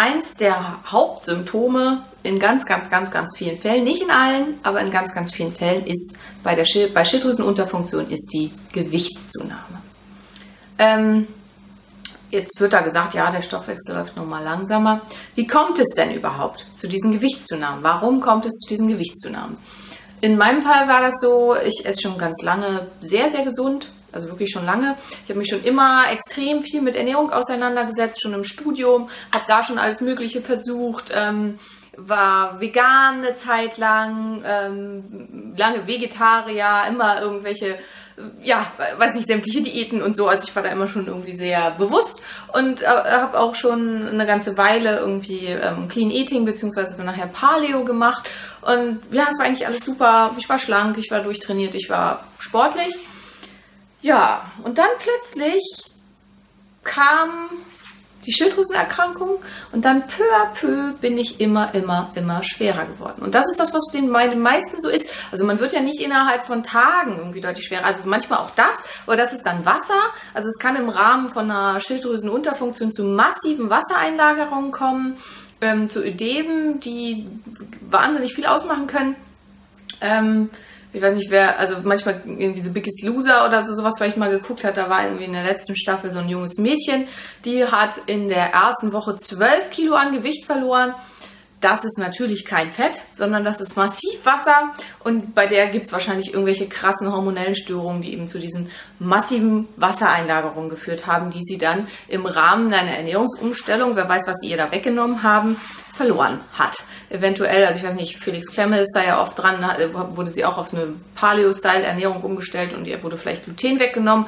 Eins der Hauptsymptome in ganz, ganz, ganz, ganz vielen Fällen, nicht in allen, aber in ganz, ganz vielen Fällen ist bei der Schil bei Schilddrüsenunterfunktion ist die Gewichtszunahme. Ähm, jetzt wird da gesagt, ja, der Stoffwechsel läuft nun mal langsamer. Wie kommt es denn überhaupt zu diesen Gewichtszunahmen? Warum kommt es zu diesen Gewichtszunahmen? In meinem Fall war das so, ich esse schon ganz lange sehr, sehr gesund, also wirklich schon lange. Ich habe mich schon immer extrem viel mit Ernährung auseinandergesetzt, schon im Studium, habe da schon alles Mögliche versucht. Ähm, war vegan eine Zeit lang, ähm, lange Vegetarier, immer irgendwelche, ja, weiß nicht, sämtliche Diäten und so. Also ich war da immer schon irgendwie sehr bewusst und äh, habe auch schon eine ganze Weile irgendwie ähm, Clean Eating beziehungsweise dann nachher Paleo gemacht. Und ja, es war eigentlich alles super. Ich war schlank, ich war durchtrainiert, ich war sportlich. Ja, und dann plötzlich kam die Schilddrüsenerkrankung und dann peu à peu bin ich immer, immer, immer schwerer geworden. Und das ist das, was den meisten so ist. Also man wird ja nicht innerhalb von Tagen irgendwie deutlich schwerer. Also manchmal auch das, aber das ist dann Wasser. Also es kann im Rahmen von einer Schilddrüsenunterfunktion zu massiven Wassereinlagerungen kommen, ähm, zu Ödemen, die wahnsinnig viel ausmachen können. Ähm, ich weiß nicht, wer, also manchmal irgendwie The Biggest Loser oder so sowas vielleicht mal geguckt hat, da war irgendwie in der letzten Staffel so ein junges Mädchen, die hat in der ersten Woche 12 Kilo an Gewicht verloren. Das ist natürlich kein Fett, sondern das ist massiv Wasser und bei der gibt es wahrscheinlich irgendwelche krassen hormonellen Störungen, die eben zu diesen massiven Wassereinlagerungen geführt haben, die sie dann im Rahmen einer Ernährungsumstellung, wer weiß, was sie ihr da weggenommen haben, verloren hat eventuell, also ich weiß nicht, Felix Klemme ist da ja oft dran, wurde sie auch auf eine Paleo-Style-Ernährung umgestellt und ihr wurde vielleicht Gluten weggenommen.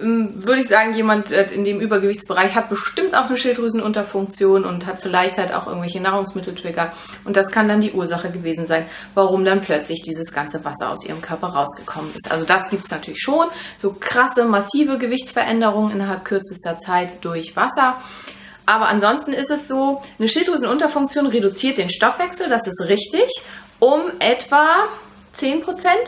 Ähm, würde ich sagen, jemand äh, in dem Übergewichtsbereich hat bestimmt auch eine Schilddrüsenunterfunktion und hat vielleicht halt auch irgendwelche Nahrungsmitteltrigger. Und das kann dann die Ursache gewesen sein, warum dann plötzlich dieses ganze Wasser aus ihrem Körper rausgekommen ist. Also das gibt es natürlich schon. So krasse, massive Gewichtsveränderungen innerhalb kürzester Zeit durch Wasser. Aber ansonsten ist es so, eine Schilddrüsenunterfunktion reduziert den Stoffwechsel, das ist richtig, um etwa 10%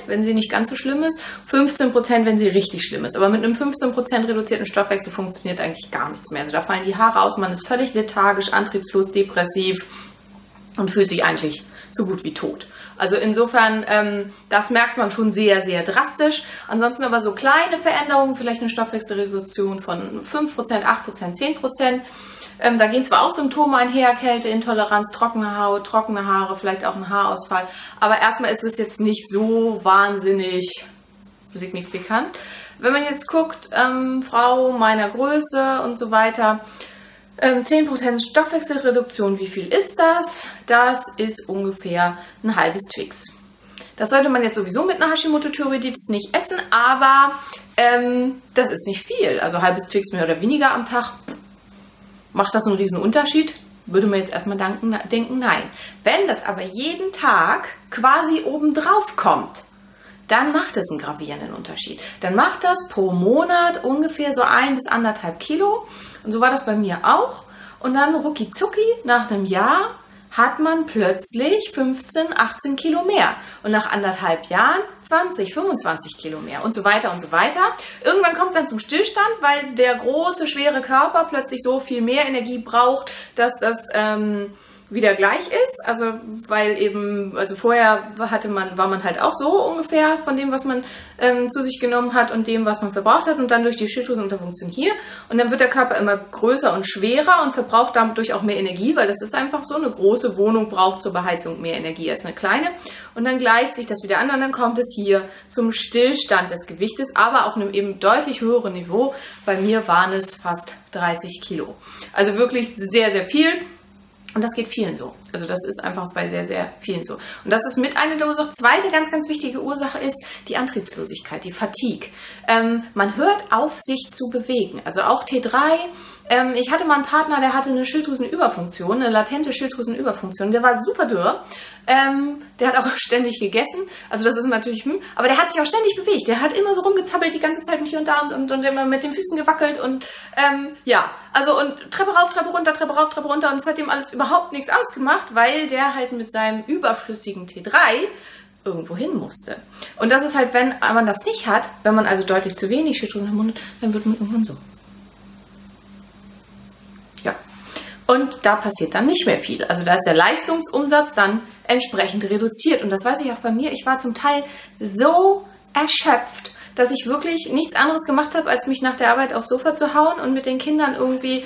wenn sie nicht ganz so schlimm ist, 15% wenn sie richtig schlimm ist. Aber mit einem 15% reduzierten Stoffwechsel funktioniert eigentlich gar nichts mehr. Also da fallen die Haare aus, man ist völlig lethargisch, antriebslos, depressiv und fühlt sich eigentlich so gut wie tot. Also insofern, ähm, das merkt man schon sehr, sehr drastisch. Ansonsten aber so kleine Veränderungen, vielleicht eine Stoffwechselreduktion von 5%, 8%, 10%. Ähm, da gehen zwar auch Symptome einher, Kälteintoleranz, trockene Haut, trockene Haare, vielleicht auch ein Haarausfall, aber erstmal ist es jetzt nicht so wahnsinnig signifikant. Wenn man jetzt guckt, ähm, Frau meiner Größe und so weiter, ähm, 10% Stoffwechselreduktion, wie viel ist das? Das ist ungefähr ein halbes Twix. Das sollte man jetzt sowieso mit einer Hashimoto-Thyreoiditis nicht essen, aber ähm, das ist nicht viel. Also halbes Twix mehr oder weniger am Tag Macht das einen riesen Unterschied? Würde man jetzt erstmal denken, denken, nein. Wenn das aber jeden Tag quasi obendrauf kommt, dann macht es einen gravierenden Unterschied. Dann macht das pro Monat ungefähr so ein bis anderthalb Kilo. Und so war das bei mir auch. Und dann rucki zucki nach einem Jahr hat man plötzlich 15, 18 Kilo mehr. Und nach anderthalb Jahren 20, 25 Kilo mehr und so weiter und so weiter. Irgendwann kommt es dann zum Stillstand, weil der große, schwere Körper plötzlich so viel mehr Energie braucht, dass das... Ähm, wieder gleich ist. Also weil eben, also vorher hatte man, war man halt auch so ungefähr von dem, was man ähm, zu sich genommen hat und dem, was man verbraucht hat und dann durch die Schilddrüsenunterfunktion hier. Und dann wird der Körper immer größer und schwerer und verbraucht dadurch auch mehr Energie, weil das ist einfach so. Eine große Wohnung braucht zur Beheizung mehr Energie als eine kleine. Und dann gleicht sich das wieder an und dann kommt es hier zum Stillstand des Gewichtes, aber auf einem eben deutlich höheren Niveau. Bei mir waren es fast 30 Kilo. Also wirklich sehr, sehr viel. Und das geht vielen so. Also das ist einfach bei sehr, sehr vielen so. Und das ist mit einer der Ursachen. Zweite ganz, ganz wichtige Ursache ist die Antriebslosigkeit, die Fatigue. Ähm, man hört auf, sich zu bewegen. Also auch T3 ähm, ich hatte mal einen Partner, der hatte eine Schilddrüsenüberfunktion, eine latente Schilddrüsenüberfunktion. Der war super dürr. Ähm, der hat auch ständig gegessen. Also das ist natürlich, hm, aber der hat sich auch ständig bewegt. Der hat immer so rumgezappelt die ganze Zeit und hier und da und, und, und immer mit den Füßen gewackelt und ähm, ja, also und Treppe rauf, Treppe runter, Treppe rauf, Treppe runter und es hat ihm alles überhaupt nichts ausgemacht, weil der halt mit seinem überschüssigen T3 irgendwo hin musste. Und das ist halt, wenn man das nicht hat, wenn man also deutlich zu wenig Schilddrüsenhormone, dann wird man irgendwann so. Und da passiert dann nicht mehr viel. Also da ist der Leistungsumsatz dann entsprechend reduziert. Und das weiß ich auch bei mir. Ich war zum Teil so erschöpft, dass ich wirklich nichts anderes gemacht habe, als mich nach der Arbeit aufs Sofa zu hauen und mit den Kindern irgendwie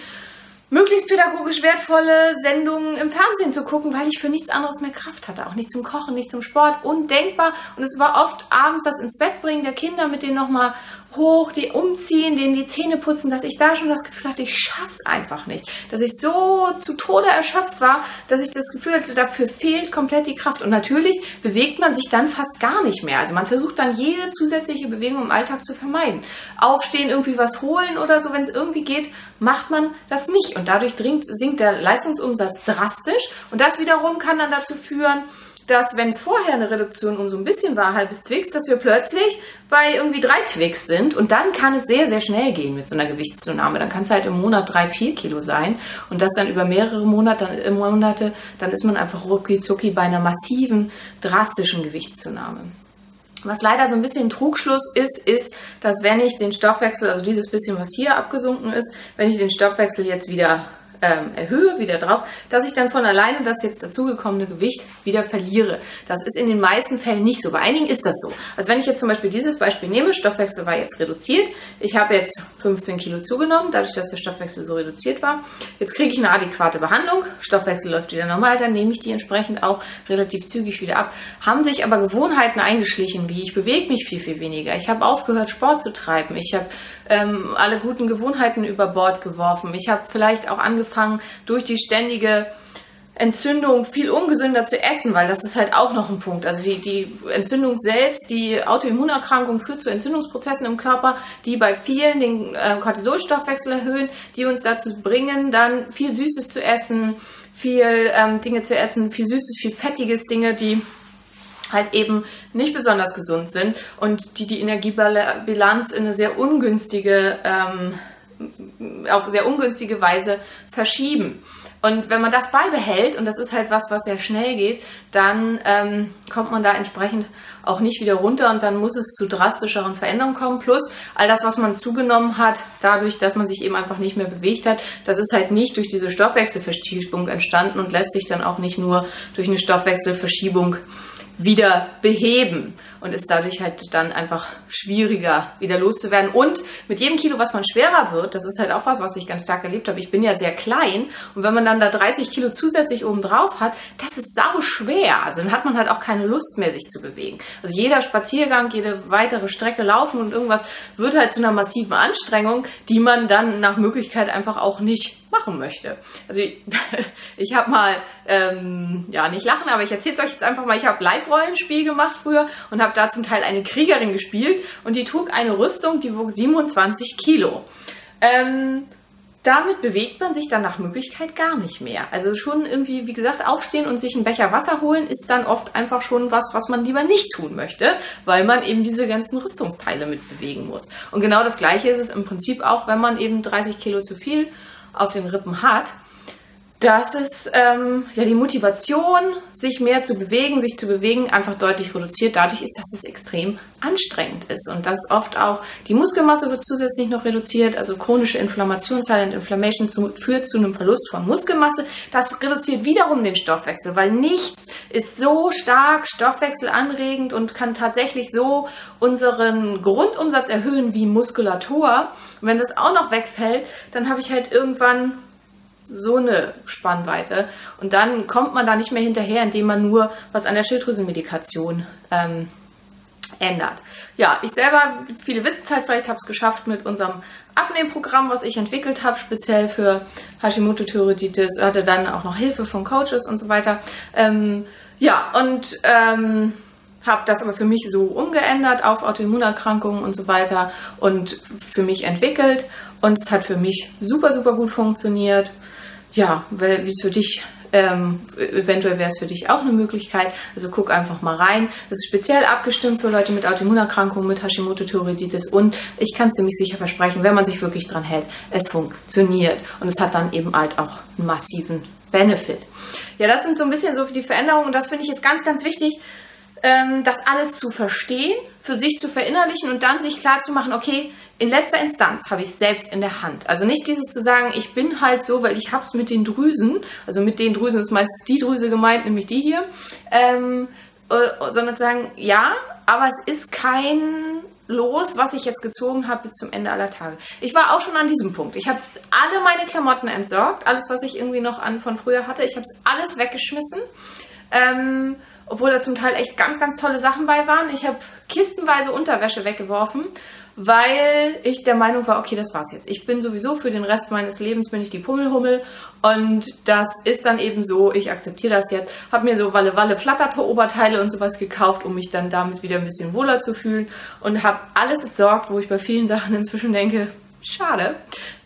möglichst pädagogisch wertvolle Sendungen im Fernsehen zu gucken, weil ich für nichts anderes mehr Kraft hatte. Auch nicht zum Kochen, nicht zum Sport. Undenkbar. Und es war oft abends das ins Bett bringen der Kinder, mit denen nochmal hoch, die umziehen, denen die Zähne putzen, dass ich da schon das Gefühl hatte, ich schaff's einfach nicht. Dass ich so zu Tode erschöpft war, dass ich das Gefühl hatte, dafür fehlt komplett die Kraft. Und natürlich bewegt man sich dann fast gar nicht mehr. Also man versucht dann jede zusätzliche Bewegung im Alltag zu vermeiden. Aufstehen, irgendwie was holen oder so, wenn es irgendwie geht, macht man das nicht. Und dadurch dringt, sinkt der Leistungsumsatz drastisch. Und das wiederum kann dann dazu führen, dass wenn es vorher eine Reduktion um so ein bisschen war, halbes Twix, dass wir plötzlich bei irgendwie drei Twix sind und dann kann es sehr, sehr schnell gehen mit so einer Gewichtszunahme. Dann kann es halt im Monat drei, vier Kilo sein und das dann über mehrere Monate, dann, Monate, dann ist man einfach rucki bei einer massiven, drastischen Gewichtszunahme. Was leider so ein bisschen Trugschluss ist, ist, dass wenn ich den Stoffwechsel, also dieses bisschen, was hier abgesunken ist, wenn ich den Stoffwechsel jetzt wieder ähm, erhöhe, wieder drauf, dass ich dann von alleine das jetzt dazugekommene Gewicht wieder verliere. Das ist in den meisten Fällen nicht so. Bei einigen ist das so. Also wenn ich jetzt zum Beispiel dieses Beispiel nehme, Stoffwechsel war jetzt reduziert, ich habe jetzt 15 Kilo zugenommen, dadurch, dass der Stoffwechsel so reduziert war. Jetzt kriege ich eine adäquate Behandlung, Stoffwechsel läuft wieder normal, dann nehme ich die entsprechend auch relativ zügig wieder ab. Haben sich aber Gewohnheiten eingeschlichen, wie ich bewege mich viel, viel weniger. Ich habe aufgehört, Sport zu treiben. Ich habe ähm, alle guten Gewohnheiten über Bord geworfen. Ich habe vielleicht auch angefangen, durch die ständige Entzündung viel ungesünder zu essen, weil das ist halt auch noch ein Punkt. Also die, die Entzündung selbst, die Autoimmunerkrankung führt zu Entzündungsprozessen im Körper, die bei vielen den äh, Cortisolstoffwechsel erhöhen, die uns dazu bringen, dann viel Süßes zu essen, viel ähm, Dinge zu essen, viel Süßes, viel Fettiges, Dinge, die halt eben nicht besonders gesund sind und die die Energiebilanz in eine sehr ungünstige, ähm, auf sehr ungünstige Weise verschieben. Und wenn man das beibehält, und das ist halt was, was sehr schnell geht, dann ähm, kommt man da entsprechend auch nicht wieder runter und dann muss es zu drastischeren Veränderungen kommen. Plus all das, was man zugenommen hat, dadurch, dass man sich eben einfach nicht mehr bewegt hat, das ist halt nicht durch diese Stoffwechselverschiebung entstanden und lässt sich dann auch nicht nur durch eine Stoffwechselverschiebung wieder beheben und ist dadurch halt dann einfach schwieriger wieder loszuwerden. Und mit jedem Kilo, was man schwerer wird, das ist halt auch was, was ich ganz stark erlebt habe. Ich bin ja sehr klein und wenn man dann da 30 Kilo zusätzlich oben drauf hat, das ist sau schwer. Also dann hat man halt auch keine Lust mehr, sich zu bewegen. Also jeder Spaziergang, jede weitere Strecke laufen und irgendwas wird halt zu einer massiven Anstrengung, die man dann nach Möglichkeit einfach auch nicht machen möchte. Also ich, ich habe mal, ähm, ja nicht lachen, aber ich erzähle es euch jetzt einfach mal, ich habe Live-Rollenspiel gemacht früher und habe da zum Teil eine Kriegerin gespielt und die trug eine Rüstung, die wog 27 Kilo. Ähm, damit bewegt man sich dann nach Möglichkeit gar nicht mehr. Also schon irgendwie, wie gesagt, aufstehen und sich einen Becher Wasser holen ist dann oft einfach schon was, was man lieber nicht tun möchte, weil man eben diese ganzen Rüstungsteile mit bewegen muss. Und genau das Gleiche ist es im Prinzip auch, wenn man eben 30 Kilo zu viel auf den Rippen hat, dass es ähm, ja die Motivation, sich mehr zu bewegen, sich zu bewegen, einfach deutlich reduziert. Dadurch ist, dass es extrem anstrengend ist und dass oft auch die Muskelmasse wird zusätzlich noch reduziert. Also chronische Inflammation, Silent Inflammation zu, führt zu einem Verlust von Muskelmasse. Das reduziert wiederum den Stoffwechsel, weil nichts ist so stark stoffwechselanregend und kann tatsächlich so unseren Grundumsatz erhöhen wie Muskulatur. Und wenn das auch noch wegfällt, dann habe ich halt irgendwann so eine Spannweite. Und dann kommt man da nicht mehr hinterher, indem man nur was an der Schilddrüsenmedikation ähm, ändert. Ja, ich selber, viele wissen es halt, vielleicht habe es geschafft mit unserem Abnehmprogramm, was ich entwickelt habe, speziell für Hashimoto-Thyreoiditis, hatte dann auch noch Hilfe von Coaches und so weiter. Ähm, ja, und ähm, habe das aber für mich so umgeändert auf Autoimmunerkrankungen und so weiter und für mich entwickelt und es hat für mich super, super gut funktioniert ja, wie es für dich ähm, eventuell wäre es für dich auch eine Möglichkeit. Also guck einfach mal rein. Das ist speziell abgestimmt für Leute mit Autoimmunerkrankungen, mit Hashimoto-Thyreoiditis und ich kann ziemlich sicher versprechen, wenn man sich wirklich dran hält, es funktioniert und es hat dann eben halt auch einen massiven Benefit. Ja, das sind so ein bisschen so die Veränderungen und das finde ich jetzt ganz, ganz wichtig, ähm, das alles zu verstehen, für sich zu verinnerlichen und dann sich klar zu machen, okay, in letzter Instanz habe ich selbst in der Hand. Also nicht dieses zu sagen, ich bin halt so, weil ich es mit den Drüsen, also mit den Drüsen ist meistens die Drüse gemeint, nämlich die hier, ähm, äh, sondern zu sagen, ja, aber es ist kein Los, was ich jetzt gezogen habe bis zum Ende aller Tage. Ich war auch schon an diesem Punkt. Ich habe alle meine Klamotten entsorgt, alles, was ich irgendwie noch an von früher hatte. Ich habe es alles weggeschmissen. Ähm, obwohl da zum Teil echt ganz, ganz tolle Sachen bei waren. Ich habe kistenweise Unterwäsche weggeworfen, weil ich der Meinung war, okay, das war's jetzt. Ich bin sowieso für den Rest meines Lebens bin ich die Pummelhummel und das ist dann eben so, ich akzeptiere das jetzt. Habe mir so Walle Walle flatterte Oberteile und sowas gekauft, um mich dann damit wieder ein bisschen wohler zu fühlen und habe alles entsorgt, wo ich bei vielen Sachen inzwischen denke, Schade.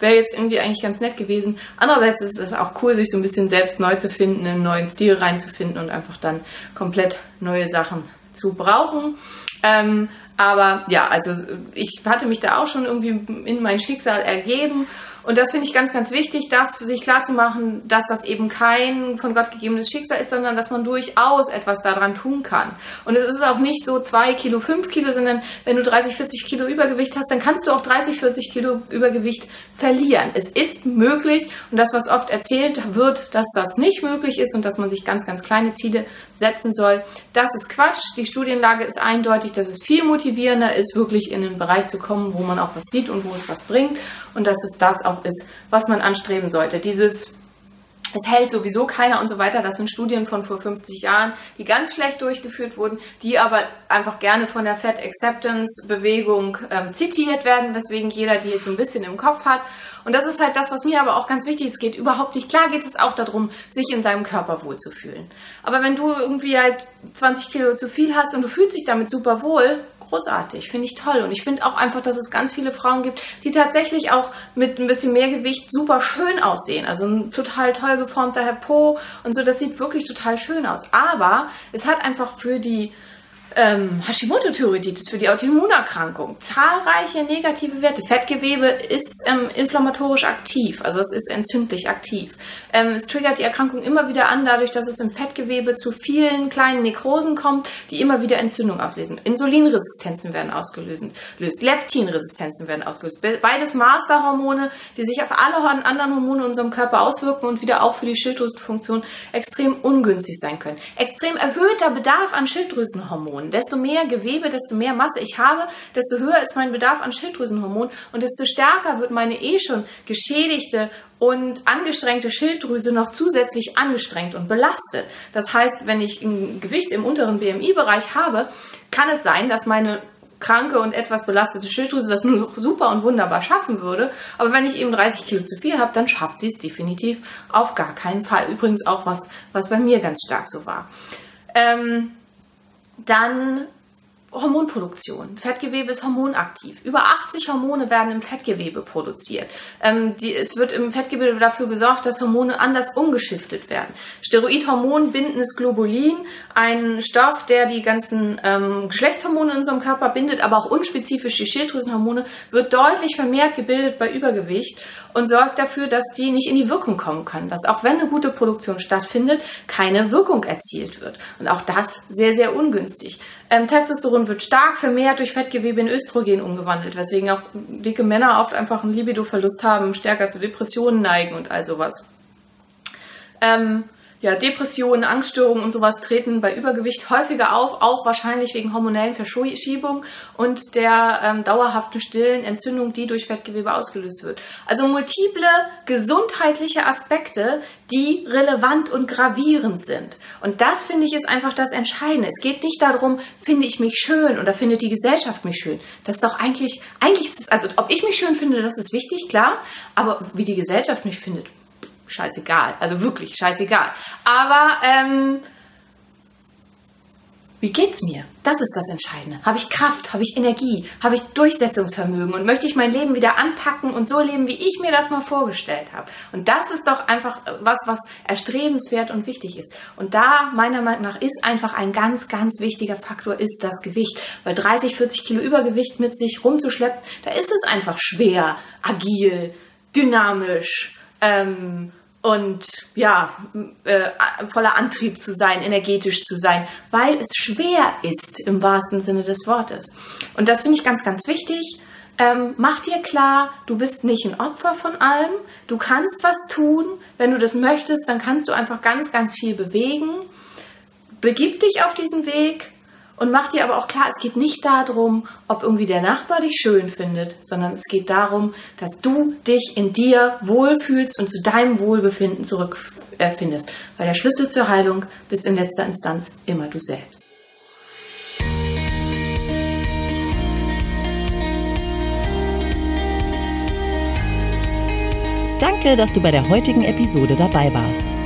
Wäre jetzt irgendwie eigentlich ganz nett gewesen. Andererseits ist es auch cool, sich so ein bisschen selbst neu zu finden, einen neuen Stil reinzufinden und einfach dann komplett neue Sachen zu brauchen. Ähm, aber ja, also ich hatte mich da auch schon irgendwie in mein Schicksal ergeben und das finde ich ganz, ganz wichtig, das für sich klarzumachen, dass das eben kein von Gott gegebenes Schicksal ist, sondern dass man durchaus etwas daran tun kann. Und es ist auch nicht so zwei Kilo, fünf Kilo, sondern wenn du 30, 40 Kilo Übergewicht hast, dann kannst du auch 30, 40 Kilo Übergewicht verlieren. Es ist möglich und das, was oft erzählt wird, dass das nicht möglich ist und dass man sich ganz, ganz kleine Ziele setzen soll, das ist Quatsch. Die Studienlage ist eindeutig, dass es viel motivierender ist, wirklich in den Bereich zu kommen, wo man auch was sieht und wo es was bringt und dass es das auch ist, was man anstreben sollte. Dieses es hält sowieso keiner und so weiter. Das sind Studien von vor 50 Jahren, die ganz schlecht durchgeführt wurden, die aber einfach gerne von der Fat Acceptance Bewegung ähm, zitiert werden, weswegen jeder die jetzt so ein bisschen im Kopf hat. Und das ist halt das, was mir aber auch ganz wichtig ist. Es geht überhaupt nicht. Klar geht es auch darum, sich in seinem Körper wohlzufühlen. Aber wenn du irgendwie halt 20 Kilo zu viel hast und du fühlst dich damit super wohl, großartig, finde ich toll. Und ich finde auch einfach, dass es ganz viele Frauen gibt, die tatsächlich auch mit ein bisschen mehr Gewicht super schön aussehen. Also ein total toll geformter Herr Po und so, das sieht wirklich total schön aus. Aber es hat einfach für die ähm, Hashimoto-Thyreoiditis, für die Autoimmunerkrankung. Zahlreiche negative Werte. Fettgewebe ist ähm, inflammatorisch aktiv, also es ist entzündlich aktiv. Ähm, es triggert die Erkrankung immer wieder an, dadurch, dass es im Fettgewebe zu vielen kleinen Nekrosen kommt, die immer wieder Entzündung auslösen. Insulinresistenzen werden ausgelöst, Leptinresistenzen werden ausgelöst. Beides Masterhormone, die sich auf alle anderen Hormone in unserem Körper auswirken und wieder auch für die Schilddrüsenfunktion extrem ungünstig sein können. Extrem erhöhter Bedarf an Schilddrüsenhormonen Schilddrüsenhormonen. Desto mehr Gewebe, desto mehr Masse ich habe, desto höher ist mein Bedarf an Schilddrüsenhormonen und desto stärker wird meine eh schon geschädigte und angestrengte Schilddrüse noch zusätzlich angestrengt und belastet. Das heißt, wenn ich ein Gewicht im unteren BMI-Bereich habe, kann es sein, dass meine kranke und etwas belastete Schilddrüse das nur super und wunderbar schaffen würde. Aber wenn ich eben 30 Kilo zu viel habe, dann schafft sie es definitiv auf gar keinen Fall. Übrigens auch was, was bei mir ganz stark so war. Ähm, dann Hormonproduktion. Fettgewebe ist hormonaktiv. Über 80 Hormone werden im Fettgewebe produziert. Ähm, die, es wird im Fettgewebe dafür gesorgt, dass Hormone anders umgeschiftet werden. Steroidhormon bindendes Globulin, ein Stoff, der die ganzen ähm, Geschlechtshormone in unserem Körper bindet, aber auch unspezifisch die Schilddrüsenhormone, wird deutlich vermehrt gebildet bei Übergewicht und sorgt dafür, dass die nicht in die Wirkung kommen können. Dass auch wenn eine gute Produktion stattfindet, keine Wirkung erzielt wird. Und auch das sehr, sehr ungünstig. Ähm, Testosteron wird stark vermehrt durch Fettgewebe in Östrogen umgewandelt, weswegen auch dicke Männer oft einfach einen Libidoverlust haben, stärker zu Depressionen neigen und all sowas. Ähm, ja, Depressionen, Angststörungen und sowas treten bei Übergewicht häufiger auf, auch wahrscheinlich wegen hormonellen Verschiebungen und der ähm, dauerhaften stillen Entzündung, die durch Fettgewebe ausgelöst wird. Also multiple gesundheitliche Aspekte, die relevant und gravierend sind. Und das finde ich ist einfach das Entscheidende. Es geht nicht darum, finde ich mich schön oder findet die Gesellschaft mich schön. Das ist doch eigentlich, eigentlich ist es, also ob ich mich schön finde, das ist wichtig, klar, aber wie die Gesellschaft mich findet, scheißegal. Also wirklich scheißegal. Aber ähm, wie geht's mir? Das ist das Entscheidende. Habe ich Kraft? Habe ich Energie? Habe ich Durchsetzungsvermögen? Und möchte ich mein Leben wieder anpacken und so leben, wie ich mir das mal vorgestellt habe? Und das ist doch einfach was, was erstrebenswert und wichtig ist. Und da, meiner Meinung nach, ist einfach ein ganz, ganz wichtiger Faktor, ist das Gewicht. Weil 30, 40 Kilo Übergewicht mit sich rumzuschleppen, da ist es einfach schwer, agil, dynamisch, ähm, und ja, äh, voller Antrieb zu sein, energetisch zu sein, weil es schwer ist im wahrsten Sinne des Wortes. Und das finde ich ganz, ganz wichtig. Ähm, mach dir klar, du bist nicht ein Opfer von allem. Du kannst was tun. Wenn du das möchtest, dann kannst du einfach ganz, ganz viel bewegen. Begib dich auf diesen Weg und mach dir aber auch klar, es geht nicht darum, ob irgendwie der Nachbar dich schön findet, sondern es geht darum, dass du dich in dir wohlfühlst und zu deinem Wohlbefinden zurückfindest. Weil der Schlüssel zur Heilung bist in letzter Instanz immer du selbst. Danke, dass du bei der heutigen Episode dabei warst.